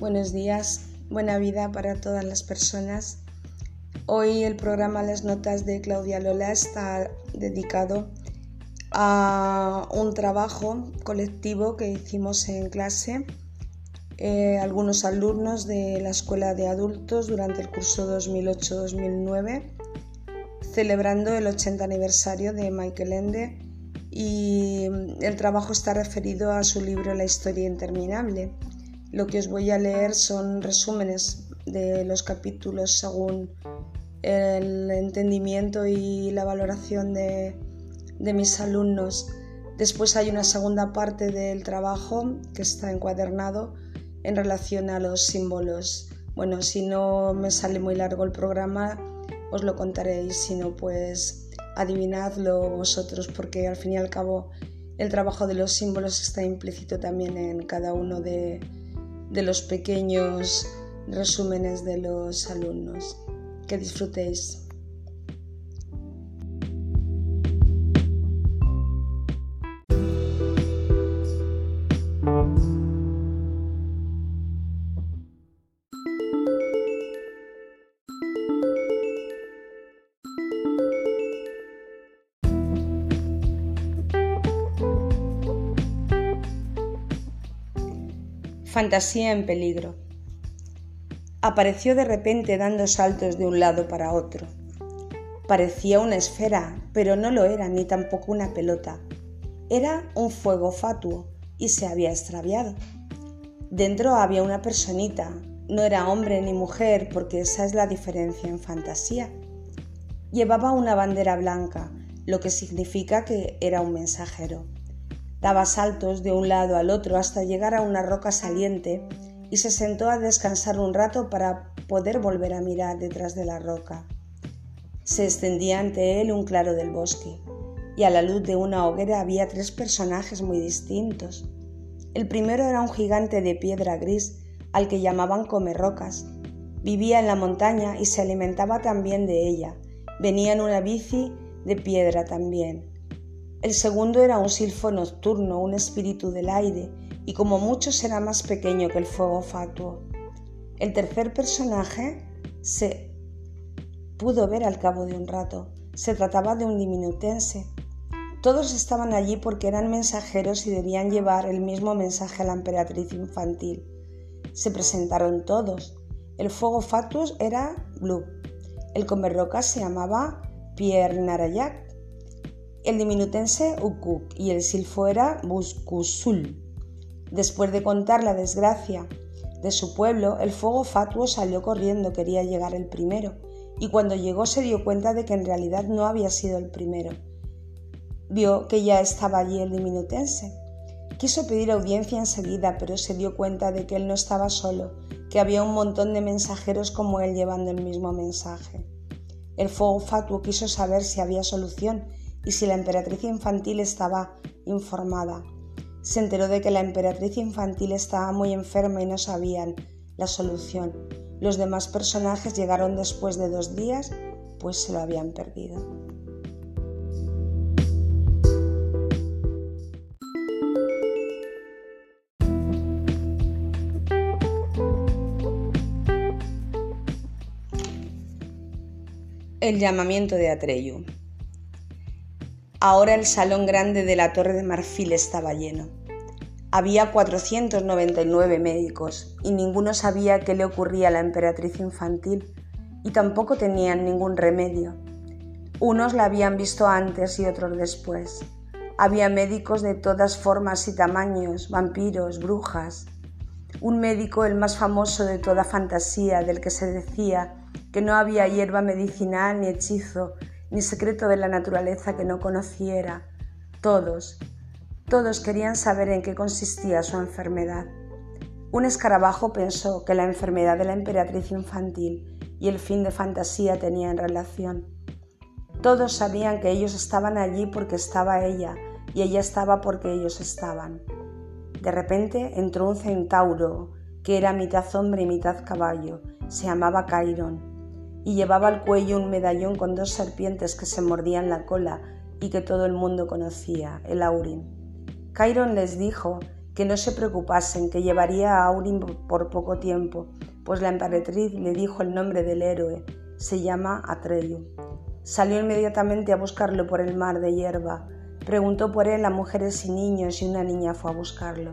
buenos días, buena vida para todas las personas. Hoy el programa Las Notas de Claudia Lola está dedicado a un trabajo colectivo que hicimos en clase eh, algunos alumnos de la Escuela de Adultos durante el curso 2008-2009, celebrando el 80 aniversario de Michael Ende y el trabajo está referido a su libro La historia interminable lo que os voy a leer son resúmenes de los capítulos según el entendimiento y la valoración de, mis alumnos. Después hay una segunda parte del trabajo que está encuadernado en relación a los símbolos. Bueno, si no me sale muy largo el programa, os lo contaréis, si no, pues adivinadlo vosotros, porque al fin y al cabo el trabajo de los símbolos está implícito también en cada uno de, de los pequeños resúmenes de los alumnos. Que disfrutéis. Fantasía en peligro. Apareció de repente dando saltos de un lado para otro. Parecía una esfera, pero no lo era ni tampoco una pelota. Era un fuego fatuo y se había extraviado. Dentro había una personita, no era hombre ni mujer porque esa es la diferencia en fantasía. Llevaba una bandera blanca, lo que significa que era un mensajero. Daba saltos de un lado al otro hasta llegar a una roca saliente y se sentó a descansar un rato para poder volver a mirar detrás de la roca. Se extendía ante él un claro del bosque, y a la luz de una hoguera había tres personajes muy distintos. El primero era un gigante de piedra gris al que llamaban Comerrocas. Vivía en la montaña y se alimentaba también de ella. Venía en una bici de piedra también. El segundo era un silfo nocturno, un espíritu del aire, y como muchos era más pequeño que el fuego fatuo. El tercer personaje se pudo ver al cabo de un rato. Se trataba de un diminutense. Todos estaban allí porque eran mensajeros y debían llevar el mismo mensaje a la emperatriz infantil. Se presentaron todos. El fuego fatuus era Blue. El comerroca se llamaba Pierre Narayak el diminutense Ukuk y el silfo era Buskusul. Después de contar la desgracia de su pueblo, el fuego fatuo salió corriendo, quería llegar el primero, y cuando llegó se dio cuenta de que en realidad no había sido el primero. Vio que ya estaba allí el diminutense. Quiso pedir audiencia enseguida, pero se dio cuenta de que él no estaba solo, que había un montón de mensajeros como él llevando el mismo mensaje. El fuego fatuo quiso saber si había solución y si la emperatriz infantil estaba informada. Se enteró de que la emperatriz infantil estaba muy enferma y no sabían la solución. Los demás personajes llegaron después de dos días, pues se lo habían perdido. El llamamiento de Atreyu. Ahora el salón grande de la Torre de Marfil estaba lleno. Había 499 médicos y ninguno sabía qué le ocurría a la emperatriz infantil y tampoco tenían ningún remedio. Unos la habían visto antes y otros después. Había médicos de todas formas y tamaños, vampiros, brujas. Un médico, el más famoso de toda fantasía, del que se decía que no había hierba medicinal ni hechizo ni secreto de la naturaleza que no conociera. Todos, todos querían saber en qué consistía su enfermedad. Un escarabajo pensó que la enfermedad de la emperatriz infantil y el fin de fantasía tenían relación. Todos sabían que ellos estaban allí porque estaba ella y ella estaba porque ellos estaban. De repente entró un centauro que era mitad hombre y mitad caballo. Se llamaba Cairon y llevaba al cuello un medallón con dos serpientes que se mordían la cola y que todo el mundo conocía, el Aurin. Chiron les dijo que no se preocupasen, que llevaría a Aurin por poco tiempo, pues la emperatriz le dijo el nombre del héroe, se llama Atreyu. Salió inmediatamente a buscarlo por el mar de hierba, preguntó por él a mujeres y niños y una niña fue a buscarlo.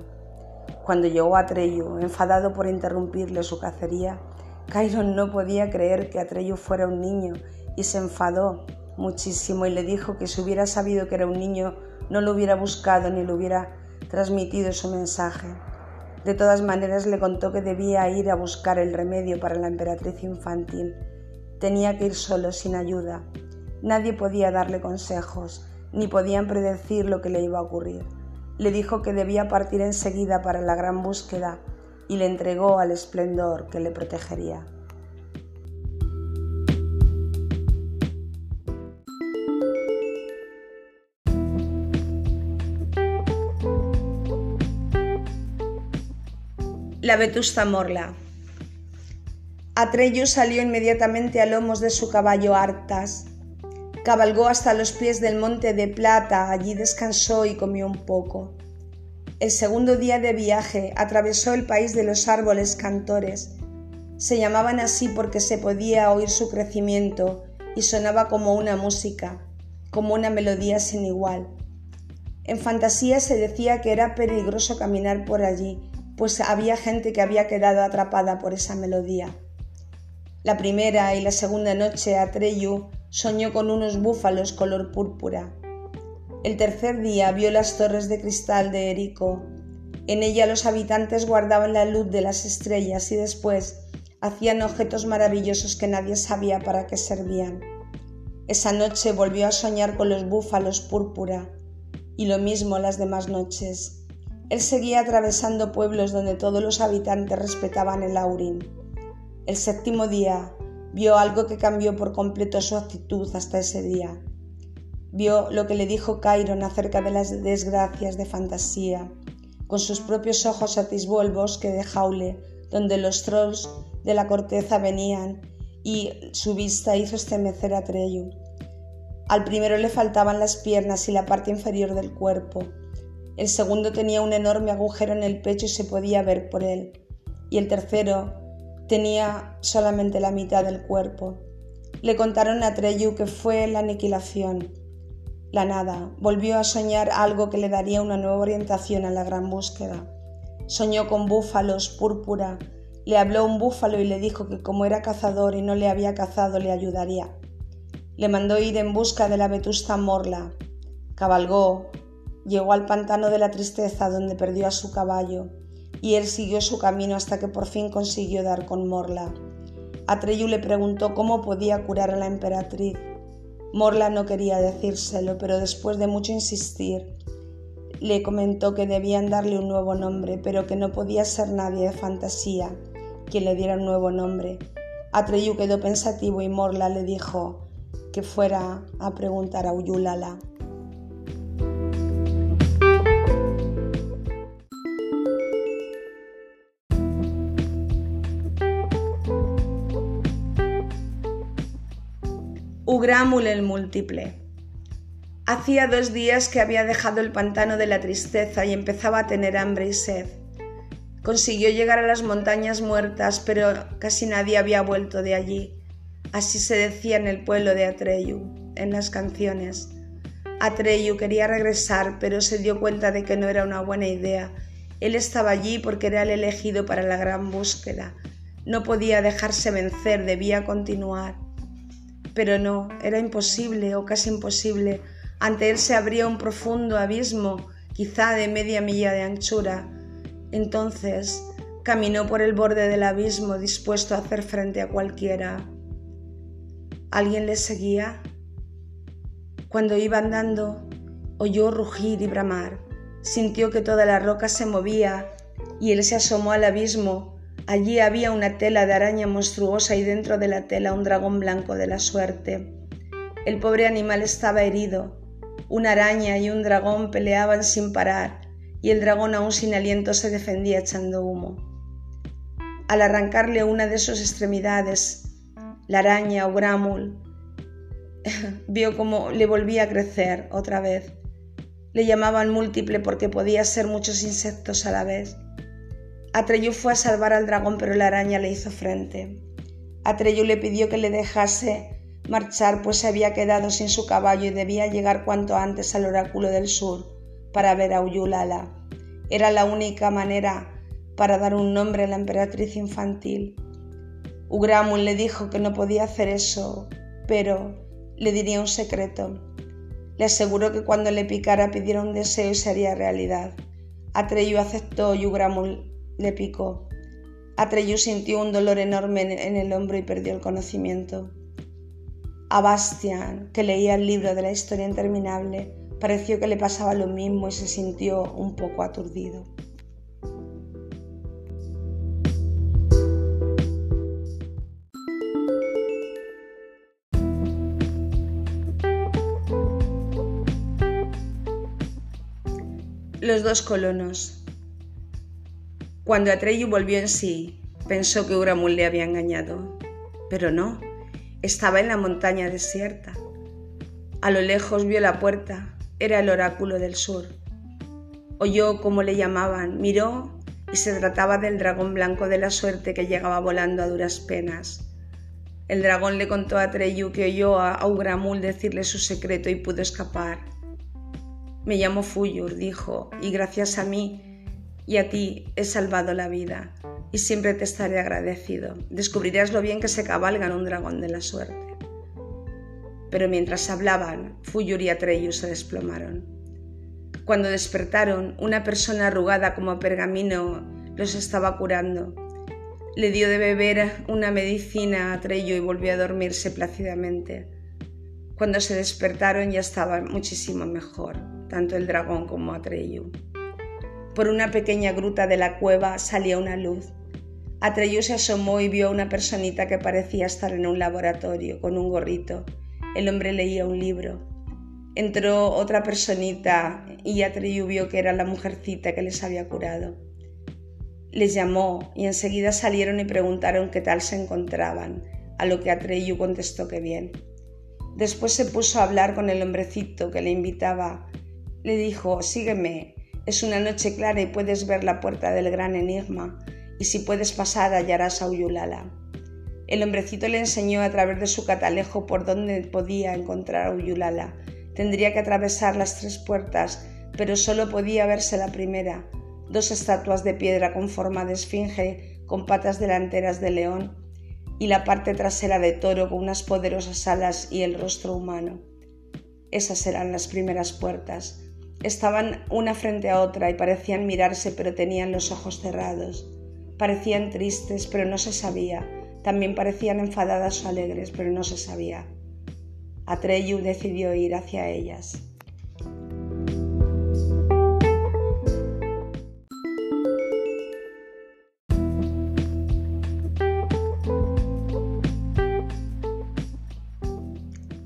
Cuando llegó Atreyu, enfadado por interrumpirle su cacería, Cairon no podía creer que Atreyu fuera un niño y se enfadó muchísimo y le dijo que si hubiera sabido que era un niño no lo hubiera buscado ni le hubiera transmitido su mensaje. De todas maneras le contó que debía ir a buscar el remedio para la emperatriz infantil. Tenía que ir solo, sin ayuda. Nadie podía darle consejos, ni podían predecir lo que le iba a ocurrir. Le dijo que debía partir enseguida para la gran búsqueda y le entregó al esplendor que le protegería. La vetusta morla. Atreyu salió inmediatamente a lomos de su caballo Artas. Cabalgó hasta los pies del monte de plata, allí descansó y comió un poco. El segundo día de viaje atravesó el país de los árboles cantores. Se llamaban así porque se podía oír su crecimiento y sonaba como una música, como una melodía sin igual. En fantasía se decía que era peligroso caminar por allí, pues había gente que había quedado atrapada por esa melodía. La primera y la segunda noche Atreyu soñó con unos búfalos color púrpura. El tercer día vio las torres de cristal de Erico. En ella los habitantes guardaban la luz de las estrellas y después hacían objetos maravillosos que nadie sabía para qué servían. Esa noche volvió a soñar con los búfalos púrpura y lo mismo las demás noches. Él seguía atravesando pueblos donde todos los habitantes respetaban el Aurin. El séptimo día vio algo que cambió por completo su actitud hasta ese día. Vio lo que le dijo Cairon acerca de las desgracias de fantasía. Con sus propios ojos atisbó el bosque de Jaule, donde los trolls de la corteza venían, y su vista hizo estremecer a Treyu. Al primero le faltaban las piernas y la parte inferior del cuerpo. El segundo tenía un enorme agujero en el pecho y se podía ver por él. Y el tercero tenía solamente la mitad del cuerpo. Le contaron a Treyu que fue la aniquilación, la nada. Volvió a soñar algo que le daría una nueva orientación a la gran búsqueda. Soñó con búfalos, púrpura. Le habló un búfalo y le dijo que como era cazador y no le había cazado, le ayudaría. Le mandó ir en busca de la vetusta Morla. Cabalgó, Llegó al pantano de la tristeza donde perdió a su caballo, y él siguió su camino hasta que por fin consiguió dar con Morla. Atreyu le preguntó cómo podía curar a la emperatriz. Morla no quería decírselo, pero después de mucho insistir, le comentó que debían darle un nuevo nombre, pero que no podía ser nadie de fantasía quien le diera un nuevo nombre. Atreyu quedó pensativo y Morla le dijo que fuera a preguntar a Uyulala. Ugramul el múltiple. Hacía dos días que había dejado el pantano de la tristeza y empezaba a tener hambre y sed. Consiguió llegar a las montañas muertas, pero casi nadie había vuelto de allí. Así se decía en el pueblo de Atreyu, en las canciones. Atreyu quería regresar, pero se dio cuenta de que no era una buena idea. Él estaba allí porque era el elegido para la gran búsqueda. No podía dejarse vencer, debía continuar. Pero no, era imposible o casi imposible. Ante él se abría un profundo abismo, quizá de media milla de anchura. Entonces caminó por el borde del abismo dispuesto a hacer frente a cualquiera. ¿Alguien le seguía? Cuando iba andando, oyó rugir y bramar, sintió que toda la roca se movía y él se asomó al abismo Allí había una tela de araña monstruosa y dentro de la tela un dragón blanco de la suerte. El pobre animal estaba herido. Una araña y un dragón peleaban sin parar y el dragón aún sin aliento se defendía echando humo. Al arrancarle una de sus extremidades, la araña o Gramul vio cómo le volvía a crecer otra vez. Le llamaban múltiple porque podía ser muchos insectos a la vez. Atreyu fue a salvar al dragón, pero la araña le hizo frente. Atreyu le pidió que le dejase marchar, pues se había quedado sin su caballo y debía llegar cuanto antes al oráculo del sur para ver a Uyulala. Era la única manera para dar un nombre a la emperatriz infantil. Ugramul le dijo que no podía hacer eso, pero le diría un secreto. Le aseguró que cuando le picara pidiera un deseo y se haría realidad. Atreyu aceptó y Ugramul le picó. Atreyu sintió un dolor enorme en el hombro y perdió el conocimiento. A Bastian, que leía el libro de la historia interminable, pareció que le pasaba lo mismo y se sintió un poco aturdido. Los dos colonos. Cuando Atreyu volvió en sí, pensó que Uramul le había engañado, pero no, estaba en la montaña desierta. A lo lejos vio la puerta, era el oráculo del sur. Oyó cómo le llamaban, miró y se trataba del dragón blanco de la suerte que llegaba volando a duras penas. El dragón le contó a Atreyu que oyó a Ugramul decirle su secreto y pudo escapar. Me llamo Fuyur, dijo, y gracias a mí y a ti he salvado la vida, y siempre te estaré agradecido. Descubrirás lo bien que se cabalga un dragón de la suerte. Pero mientras hablaban, Fuyur y Atreyu se desplomaron. Cuando despertaron, una persona arrugada como pergamino los estaba curando. Le dio de beber una medicina a Atreyu y volvió a dormirse plácidamente. Cuando se despertaron ya estaban muchísimo mejor tanto el dragón como Atreyu. Por una pequeña gruta de la cueva salía una luz. Atreyu se asomó y vio a una personita que parecía estar en un laboratorio con un gorrito. El hombre leía un libro. Entró otra personita y Atreyu vio que era la mujercita que les había curado. Les llamó y enseguida salieron y preguntaron qué tal se encontraban, a lo que Atreyu contestó que bien. Después se puso a hablar con el hombrecito que le invitaba le dijo, sígueme, es una noche clara y puedes ver la puerta del gran enigma, y si puedes pasar hallarás a Uyulala. El hombrecito le enseñó a través de su catalejo por dónde podía encontrar a Uyulala. Tendría que atravesar las tres puertas, pero solo podía verse la primera, dos estatuas de piedra con forma de esfinge, con patas delanteras de león, y la parte trasera de toro con unas poderosas alas y el rostro humano. Esas eran las primeras puertas. Estaban una frente a otra y parecían mirarse, pero tenían los ojos cerrados. Parecían tristes, pero no se sabía. También parecían enfadadas o alegres, pero no se sabía. Atreyu decidió ir hacia ellas.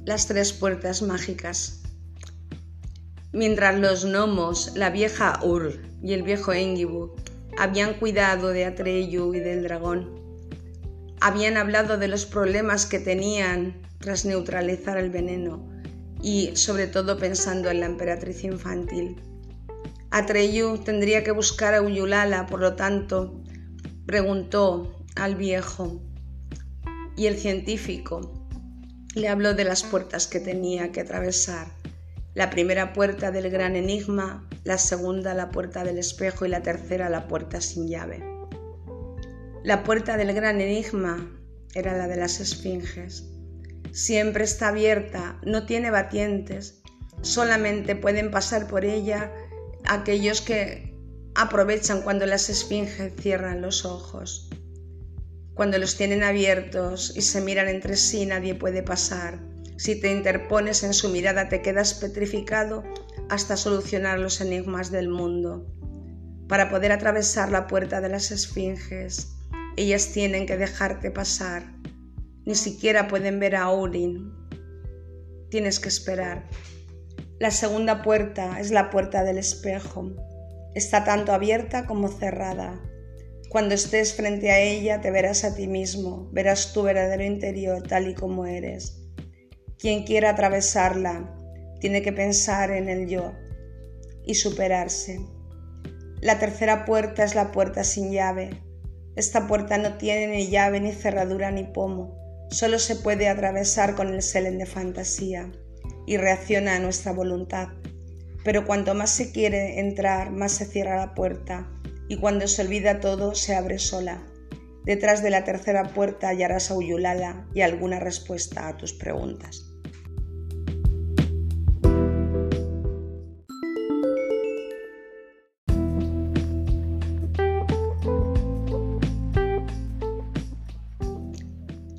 Las tres puertas mágicas. Mientras los gnomos, la vieja Ur y el viejo Engibu habían cuidado de Atreyu y del dragón, habían hablado de los problemas que tenían tras neutralizar el veneno y sobre todo pensando en la emperatriz infantil. Atreyu tendría que buscar a Uyulala, por lo tanto, preguntó al viejo y el científico le habló de las puertas que tenía que atravesar la primera puerta del gran enigma, la segunda la puerta del espejo y la tercera la puerta sin llave. La puerta del gran enigma era la de las esfinges. Siempre está abierta, no tiene batientes, solamente pueden pasar por ella aquellos que aprovechan cuando las esfinges cierran los ojos. Cuando los tienen abiertos y se miran entre sí nadie puede pasar si te interpones en su mirada te quedas petrificado hasta solucionar los enigmas del mundo. Para poder atravesar la puerta de las esfinges, ellas tienen que dejarte pasar. Ni siquiera pueden ver a Aurin. Tienes que esperar. La segunda puerta es la puerta del espejo. Está tanto abierta como cerrada. Cuando estés frente a ella te verás a ti mismo, verás tu verdadero interior tal y como eres. Quien quiera atravesarla tiene que pensar en el yo. y superarse. La tercera puerta es la puerta sin llave. Esta puerta no tiene ni llave, ni cerradura, ni pomo. Solo se puede atravesar con el selen de fantasía y reacciona a nuestra voluntad. Pero cuanto más se quiere entrar, más se cierra la puerta y cuando se olvida todo, se abre sola. Detrás de la tercera puerta hallarás a Uyulala y alguna respuesta a tus preguntas.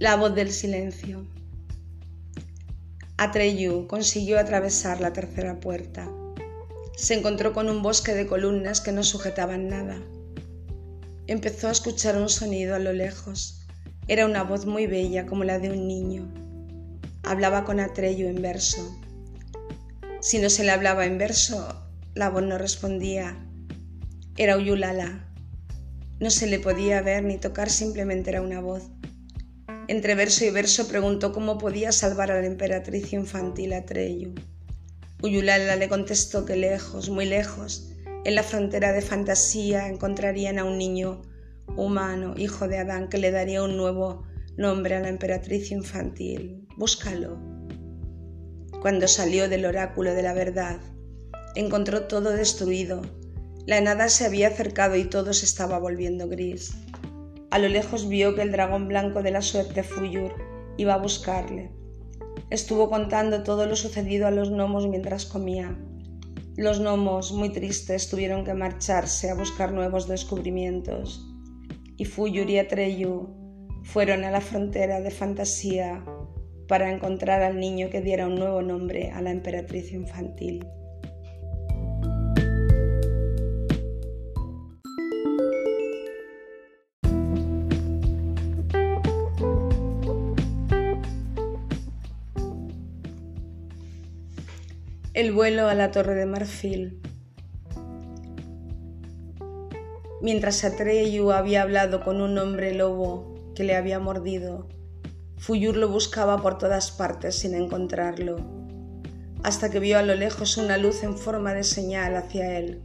La voz del silencio. Atreyu consiguió atravesar la tercera puerta. Se encontró con un bosque de columnas que no sujetaban nada. Empezó a escuchar un sonido a lo lejos. Era una voz muy bella como la de un niño. Hablaba con Atreyu en verso. Si no se le hablaba en verso, la voz no respondía. Era Uyulala. No se le podía ver ni tocar, simplemente era una voz. Entre verso y verso preguntó cómo podía salvar a la emperatriz infantil Atreyu. Uyulala le contestó que lejos, muy lejos, en la frontera de fantasía encontrarían a un niño humano, hijo de Adán, que le daría un nuevo nombre a la emperatriz infantil. Búscalo. Cuando salió del oráculo de la verdad, encontró todo destruido. La nada se había acercado y todo se estaba volviendo gris. A lo lejos vio que el dragón blanco de la suerte Fuyur iba a buscarle. Estuvo contando todo lo sucedido a los gnomos mientras comía. Los gnomos, muy tristes, tuvieron que marcharse a buscar nuevos descubrimientos. Y Fuyur y Atreyu fueron a la frontera de fantasía para encontrar al niño que diera un nuevo nombre a la emperatriz infantil. El vuelo a la Torre de Marfil. Mientras Atreyu había hablado con un hombre lobo que le había mordido, Fuyur lo buscaba por todas partes sin encontrarlo, hasta que vio a lo lejos una luz en forma de señal hacia él.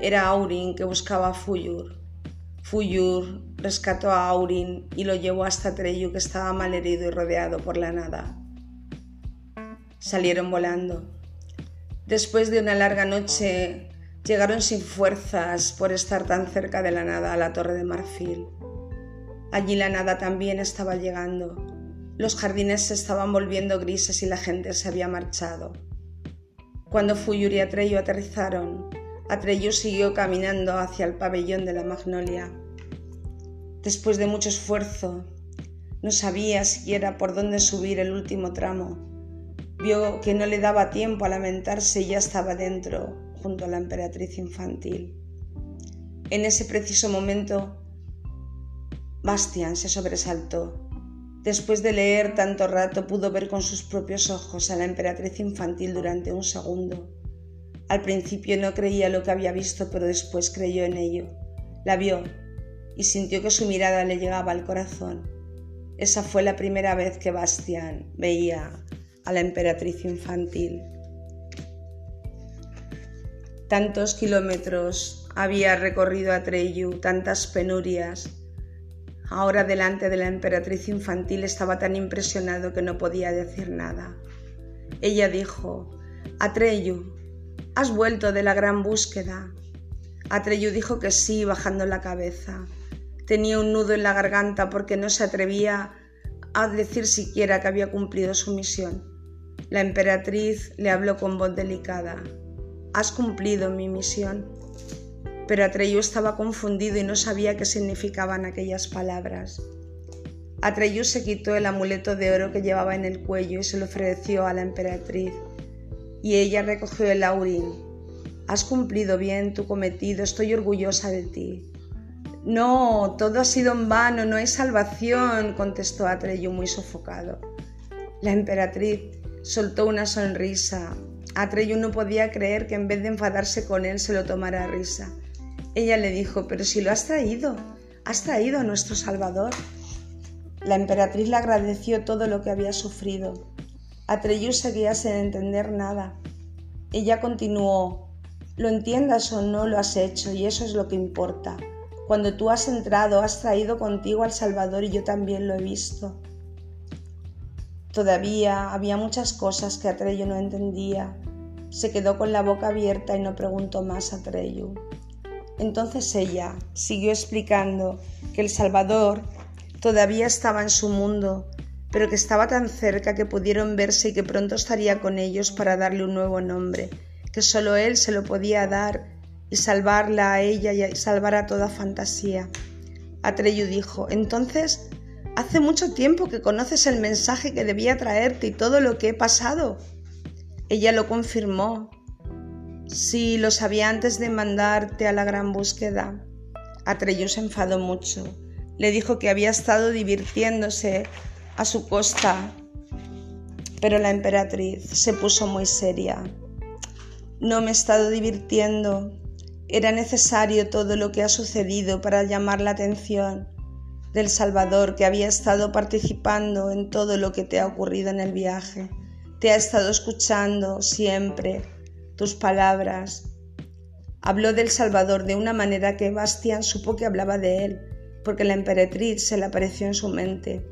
Era Aurin que buscaba a Fuyur. Fuyur rescató a Aurin y lo llevó hasta Atreyu que estaba malherido y rodeado por la nada. Salieron volando. Después de una larga noche, llegaron sin fuerzas por estar tan cerca de la nada a la torre de marfil. Allí la nada también estaba llegando. Los jardines se estaban volviendo grises y la gente se había marchado. Cuando Fuyur y Atreyu aterrizaron, Atreyu siguió caminando hacia el pabellón de la magnolia. Después de mucho esfuerzo, no sabía siquiera por dónde subir el último tramo Vio que no le daba tiempo a lamentarse y ya estaba dentro, junto a la emperatriz infantil. En ese preciso momento, Bastian se sobresaltó. Después de leer tanto rato pudo ver con sus propios ojos a la emperatriz infantil durante un segundo. Al principio no creía lo que había visto, pero después creyó en ello. La vio y sintió que su mirada le llegaba al corazón. Esa fue la primera vez que Bastian veía a la emperatriz infantil. Tantos kilómetros había recorrido Atreyu, tantas penurias. Ahora delante de la emperatriz infantil estaba tan impresionado que no podía decir nada. Ella dijo, Atreyu, ¿has vuelto de la gran búsqueda? Atreyu dijo que sí, bajando la cabeza. Tenía un nudo en la garganta porque no se atrevía a decir siquiera que había cumplido su misión. La emperatriz le habló con voz delicada. Has cumplido mi misión. Pero Atreyu estaba confundido y no sabía qué significaban aquellas palabras. Atreyu se quitó el amuleto de oro que llevaba en el cuello y se lo ofreció a la emperatriz. Y ella recogió el aurín. Has cumplido bien tu cometido, estoy orgullosa de ti. No, todo ha sido en vano, no hay salvación, contestó Atreyu muy sofocado. La emperatriz soltó una sonrisa. Atreyu no podía creer que en vez de enfadarse con él se lo tomara a risa. Ella le dijo, pero si lo has traído, has traído a nuestro Salvador. La emperatriz le agradeció todo lo que había sufrido. Atreyu seguía sin entender nada. Ella continuó, Lo entiendas o no, lo has hecho y eso es lo que importa. Cuando tú has entrado, has traído contigo al Salvador y yo también lo he visto. Todavía había muchas cosas que Atreyu no entendía. Se quedó con la boca abierta y no preguntó más a Atreyu. Entonces ella siguió explicando que el Salvador todavía estaba en su mundo, pero que estaba tan cerca que pudieron verse y que pronto estaría con ellos para darle un nuevo nombre que solo él se lo podía dar y salvarla a ella y salvar a toda fantasía. Atreyu dijo, entonces, hace mucho tiempo que conoces el mensaje que debía traerte y todo lo que he pasado. Ella lo confirmó. Sí, lo sabía antes de mandarte a la gran búsqueda. Atreyu se enfadó mucho. Le dijo que había estado divirtiéndose a su costa. Pero la emperatriz se puso muy seria. No me he estado divirtiendo. Era necesario todo lo que ha sucedido para llamar la atención del Salvador que había estado participando en todo lo que te ha ocurrido en el viaje. Te ha estado escuchando siempre tus palabras. Habló del Salvador de una manera que Bastian supo que hablaba de él, porque la emperatriz se le apareció en su mente.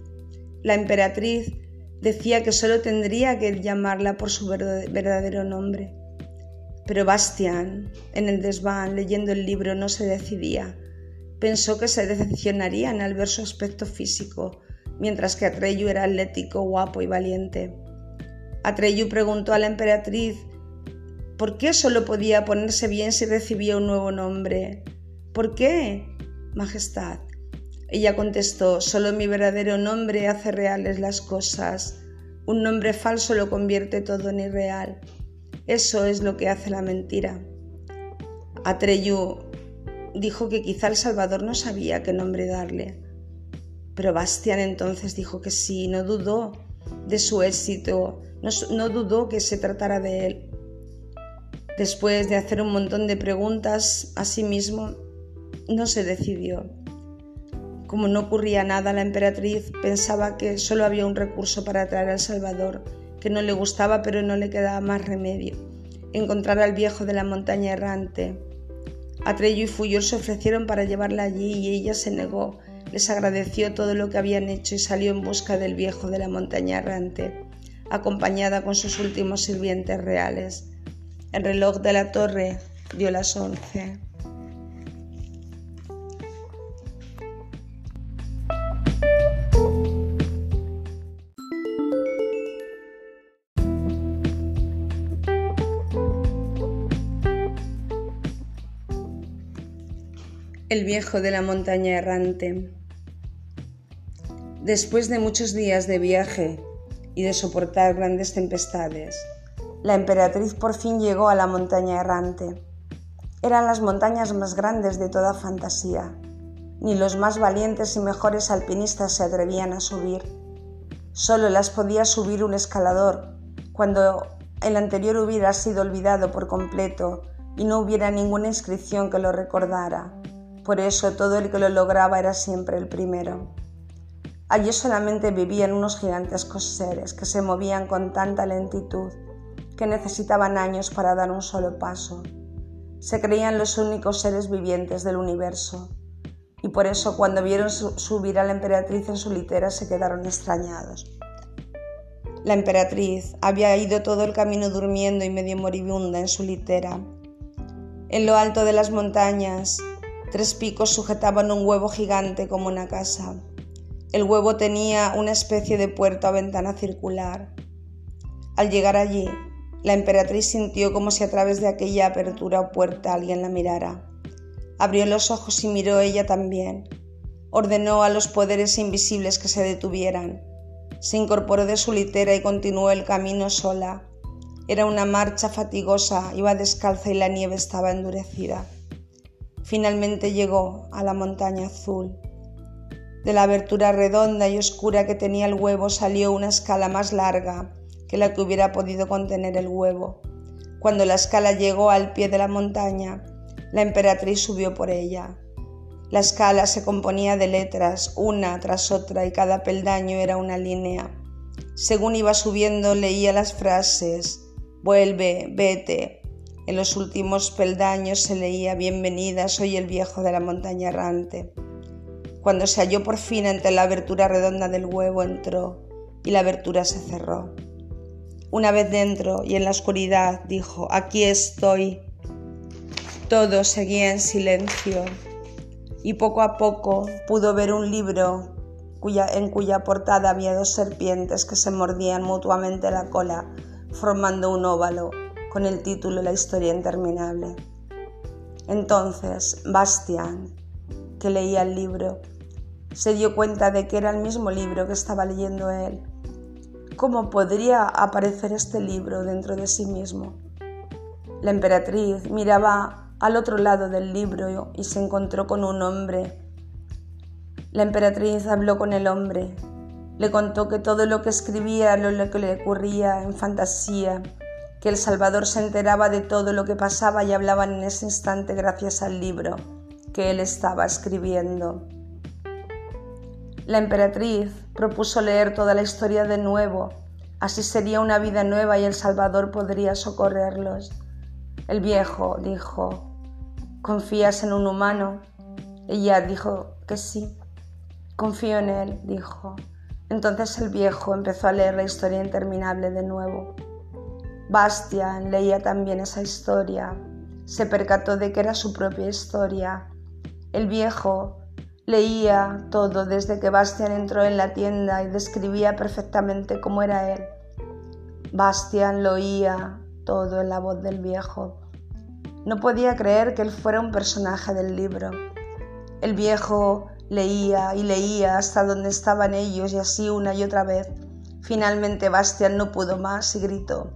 La emperatriz decía que solo tendría que llamarla por su verdadero nombre. Pero Bastian, en el desván, leyendo el libro, no se decidía. Pensó que se decepcionarían al ver su aspecto físico, mientras que Atreyu era atlético, guapo y valiente. Atreyu preguntó a la emperatriz por qué solo podía ponerse bien si recibía un nuevo nombre. ¿Por qué, Majestad? Ella contestó, solo mi verdadero nombre hace reales las cosas. Un nombre falso lo convierte todo en irreal. Eso es lo que hace la mentira. Atreyu dijo que quizá el Salvador no sabía qué nombre darle. Pero Bastian entonces dijo que sí, no dudó de su éxito, no, no dudó que se tratara de él. Después de hacer un montón de preguntas a sí mismo, no se decidió. Como no ocurría nada, la emperatriz pensaba que solo había un recurso para atraer al Salvador que no le gustaba pero no le quedaba más remedio, encontrar al viejo de la montaña errante. Atreyu y Fuyor se ofrecieron para llevarla allí y ella se negó, les agradeció todo lo que habían hecho y salió en busca del viejo de la montaña errante, acompañada con sus últimos sirvientes reales. El reloj de la torre dio las once. El viejo de la montaña errante. Después de muchos días de viaje y de soportar grandes tempestades, la emperatriz por fin llegó a la montaña errante. Eran las montañas más grandes de toda fantasía. Ni los más valientes y mejores alpinistas se atrevían a subir. Solo las podía subir un escalador, cuando el anterior hubiera sido olvidado por completo y no hubiera ninguna inscripción que lo recordara. Por eso todo el que lo lograba era siempre el primero. Allí solamente vivían unos gigantescos seres que se movían con tanta lentitud que necesitaban años para dar un solo paso. Se creían los únicos seres vivientes del universo y por eso cuando vieron subir a la emperatriz en su litera se quedaron extrañados. La emperatriz había ido todo el camino durmiendo y medio moribunda en su litera. En lo alto de las montañas, Tres picos sujetaban un huevo gigante como una casa. El huevo tenía una especie de puerta o ventana circular. Al llegar allí, la emperatriz sintió como si a través de aquella apertura o puerta alguien la mirara. Abrió los ojos y miró ella también. Ordenó a los poderes invisibles que se detuvieran. Se incorporó de su litera y continuó el camino sola. Era una marcha fatigosa, iba descalza y la nieve estaba endurecida. Finalmente llegó a la montaña azul. De la abertura redonda y oscura que tenía el huevo salió una escala más larga que la que hubiera podido contener el huevo. Cuando la escala llegó al pie de la montaña, la emperatriz subió por ella. La escala se componía de letras, una tras otra, y cada peldaño era una línea. Según iba subiendo leía las frases Vuelve, vete, En los últimos peldaños se leía Bienvenida, soy el viejo de la montaña errante. Cuando se halló por fin ante la abertura redonda del huevo, entró y la abertura se cerró. Una vez dentro y en la oscuridad dijo, aquí estoy. Todo seguía en silencio y poco a poco pudo ver un libro en cuya portada había dos serpientes que se mordían mutuamente la cola, formando un óvalo con el título La historia interminable. Entonces, Bastian, que leía el libro, se dio cuenta de que era el mismo libro que estaba leyendo él ¿Cómo podría aparecer este libro dentro de sí mismo? La emperatriz miraba al otro lado del libro y se encontró con un hombre. La emperatriz habló con el hombre, le contó que todo lo que escribía lo que le ocurría en fantasía, que el Salvador se enteraba de todo lo que pasaba y hablaban en ese instante gracias al libro que él estaba escribiendo. La emperatriz propuso leer toda la historia de nuevo, así sería una vida nueva y el Salvador podría socorrerlos. El viejo dijo, ¿confías en un humano? Ella dijo que sí. Confío en él, dijo. Entonces el viejo empezó a leer la historia interminable de nuevo. Bastian leía también esa historia. Se percató de que era su propia historia. El viejo Leía todo desde que Bastian entró en la tienda y describía perfectamente cómo era él. Bastian lo oía todo en la voz del viejo. No podía creer que él fuera un personaje del libro. El viejo leía y leía hasta donde estaban ellos y así una y otra vez. Finalmente Bastian no pudo más y gritó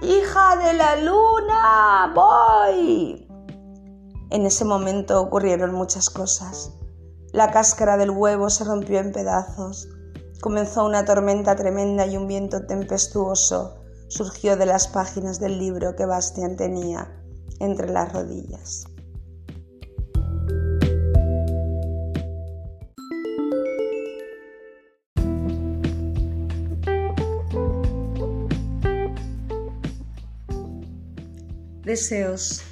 ¡Hija de la luna! ¡Voy! En ese momento ocurrieron muchas cosas. La cáscara del huevo se rompió en pedazos. Comenzó una tormenta tremenda y un viento tempestuoso surgió de las páginas del libro que Bastian tenía entre las rodillas. Deseos.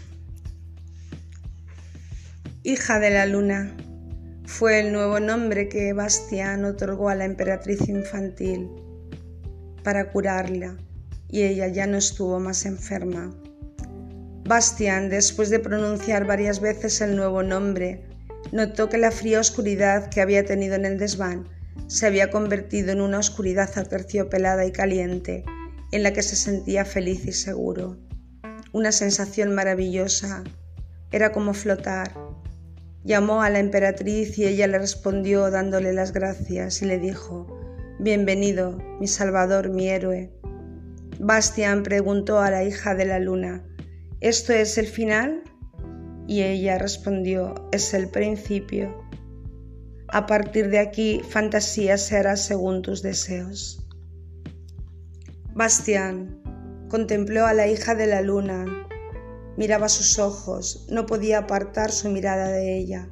Hija de la luna, fue el nuevo nombre que Bastián otorgó a la emperatriz infantil para curarla y ella ya no estuvo más enferma. Bastián, después de pronunciar varias veces el nuevo nombre, notó que la fría oscuridad que había tenido en el desván se había convertido en una oscuridad aterciopelada y caliente, en la que se sentía feliz y seguro. Una sensación maravillosa. Era como flotar, Llamó a la emperatriz y ella le respondió dándole las gracias y le dijo, Bienvenido, mi salvador, mi héroe. Bastian preguntó a la hija de la luna, ¿Esto es el final? Y ella respondió, es el principio. A partir de aquí, fantasía será según tus deseos. Bastian contempló a la hija de la luna Miraba sus ojos, no podía apartar su mirada de ella.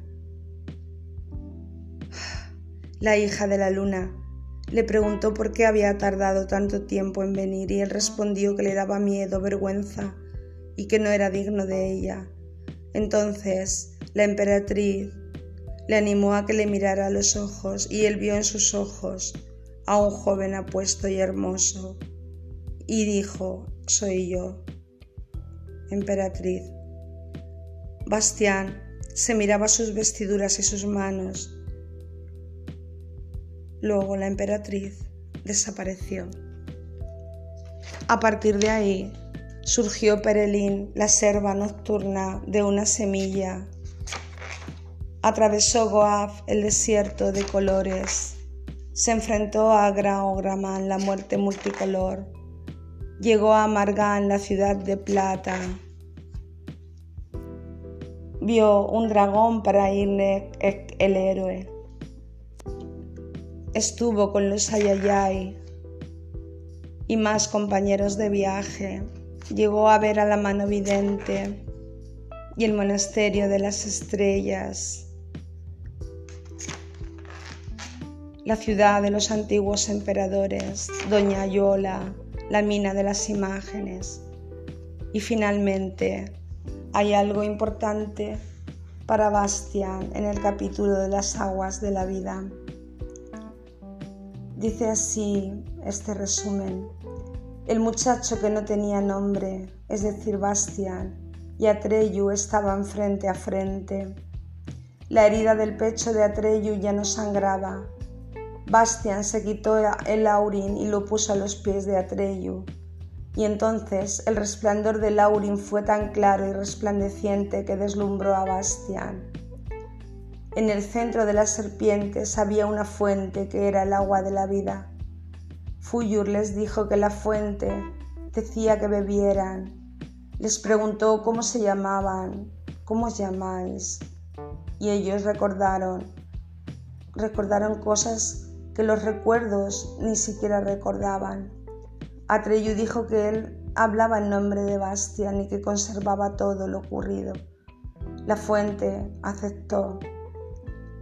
La hija de la luna le preguntó por qué había tardado tanto tiempo en venir y él respondió que le daba miedo, vergüenza y que no era digno de ella. Entonces la emperatriz le animó a que le mirara a los ojos y él vio en sus ojos a un joven apuesto y hermoso y dijo, soy yo emperatriz. Bastián se miraba sus vestiduras y sus manos. Luego la emperatriz desapareció. A partir de ahí surgió Perelín, la serva nocturna de una semilla. Atravesó Goaf, el desierto de colores. Se enfrentó a Graogramán, la muerte multicolor llegó a Margán, la ciudad de plata. Vio un dragón para irle el héroe. Estuvo con los Ayayay y más compañeros de viaje. Llegó a ver a la mano vidente y el monasterio de las estrellas. La ciudad de los antiguos emperadores, Doña Yola, la mina de las imágenes, Y finalmente hay algo importante para Bastian en el capítulo de las aguas de la vida. Dice así este resumen. El muchacho que no tenía nombre, es decir, Bastian, y Atreyu estaban frente a frente. La herida del pecho de Atreyu ya no sangraba. Bastian se quitó el aurin y lo puso a los pies de Atreyu. Y entonces el resplandor del aurin fue tan claro y resplandeciente que deslumbró a Bastian. En el centro de las serpientes había una fuente que era el agua de la vida. Fuyur les dijo que la fuente decía que bebieran les preguntó cómo se llamaban, cómo os llamáis. Y ellos recordaron, recordaron cosas que los recuerdos ni siquiera recordaban. Atreyu dijo que él hablaba en nombre de Bastian y que conservaba todo lo ocurrido. La fuente aceptó.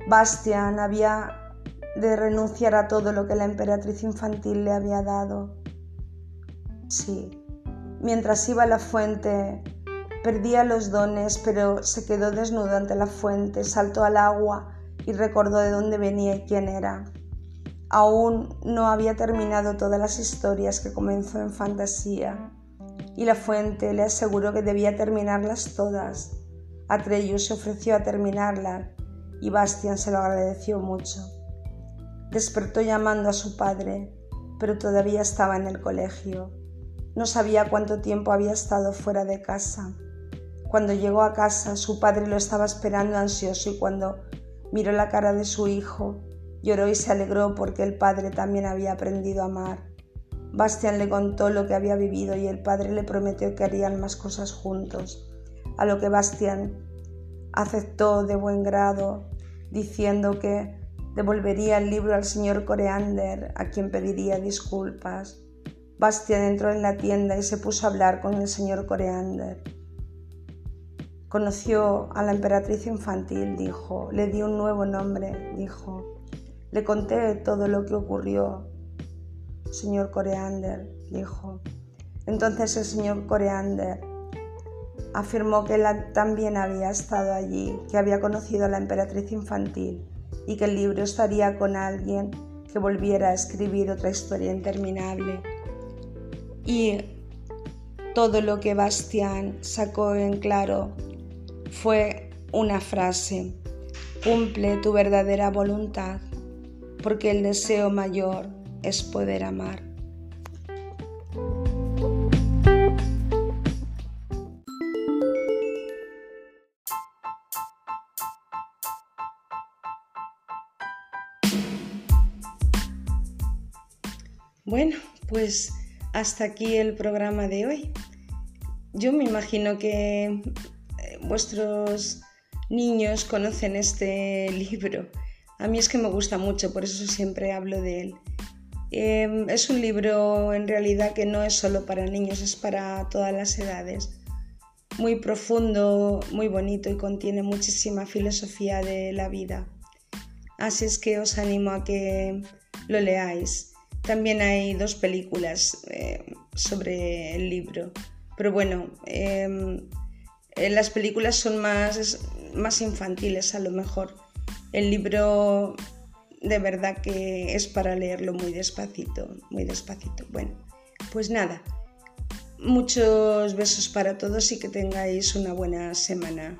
Bastian había de renunciar a todo lo que la emperatriz infantil le había dado. Sí, Mientras iba a la fuente, perdía los dones, pero se quedó desnudo ante la fuente, saltó al agua y recordó de dónde venía y quién era. Aún no había terminado todas las historias que comenzó en fantasía, y la fuente le aseguró que debía terminarlas todas. Atreyu se ofreció a terminarlas y Bastian se lo agradeció mucho. Despertó llamando a su padre, pero todavía estaba en el colegio. No sabía cuánto tiempo había estado fuera de casa. Cuando llegó a casa, su padre lo estaba esperando ansioso y cuando miró la cara de su hijo, lloró y se alegró porque el padre también había aprendido a amar. Bastian le contó lo que había vivido y el padre le prometió que harían más cosas juntos, a lo que Bastian aceptó de buen grado, diciendo que devolvería el libro al señor Coreander, a quien pediría disculpas. Bastian entró en la tienda y se puso a hablar con el señor Coreander. Conoció a la emperatriz infantil, dijo. Le di un nuevo nombre, dijo. Le conté todo lo que ocurrió. Señor Coreander, dijo. Entonces el señor Coreander afirmó que él también había estado allí, que había conocido a la emperatriz infantil y que el libro estaría con alguien que volviera a escribir otra historia interminable y todo lo que Bastián sacó en claro fue una frase, cumple tu verdadera voluntad, porque el deseo mayor es poder amar. Bueno, pues hasta aquí el programa de hoy. Yo me imagino que eh, vuestros niños conocen este libro. A mí es que me gusta mucho, por eso siempre hablo de él. Em, es un libro en realidad que no es solo para niños, es para todas las edades. Muy profundo, muy bonito y contiene muchísima filosofía de la vida. Así es que os animo a que lo leáis. También hay dos películas eh, sobre el libro, pero bueno, em, eh, las películas son más, más infantiles a lo mejor. El libro de verdad que es para leerlo muy despacito, muy despacito. Bueno, pues nada, muchos besos para todos y que tengáis una buena semana.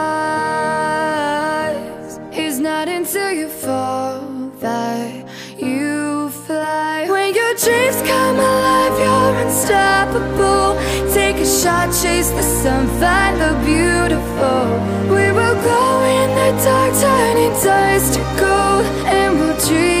a shot, chase the sun, find the beautiful. We will go in the dark, turning dust to gold, and we'll dream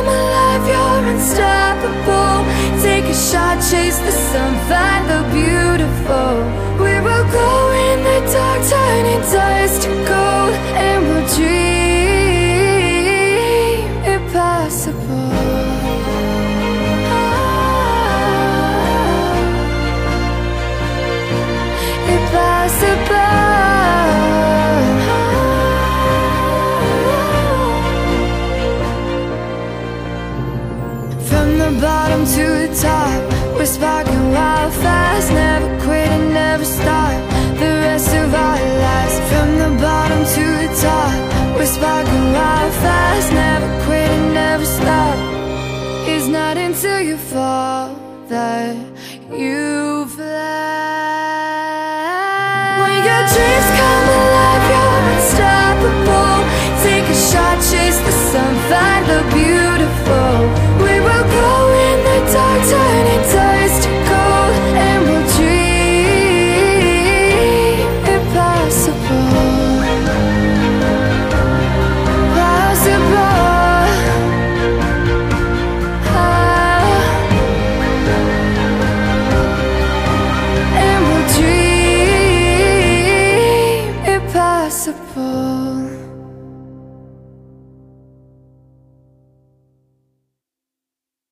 Come alive, you're unstoppable. Take a shot, chase the sun, find the beautiful. We will go in the dark, turning dust to gold, and we'll dream fast. Never quit and never stop. It's not until you fall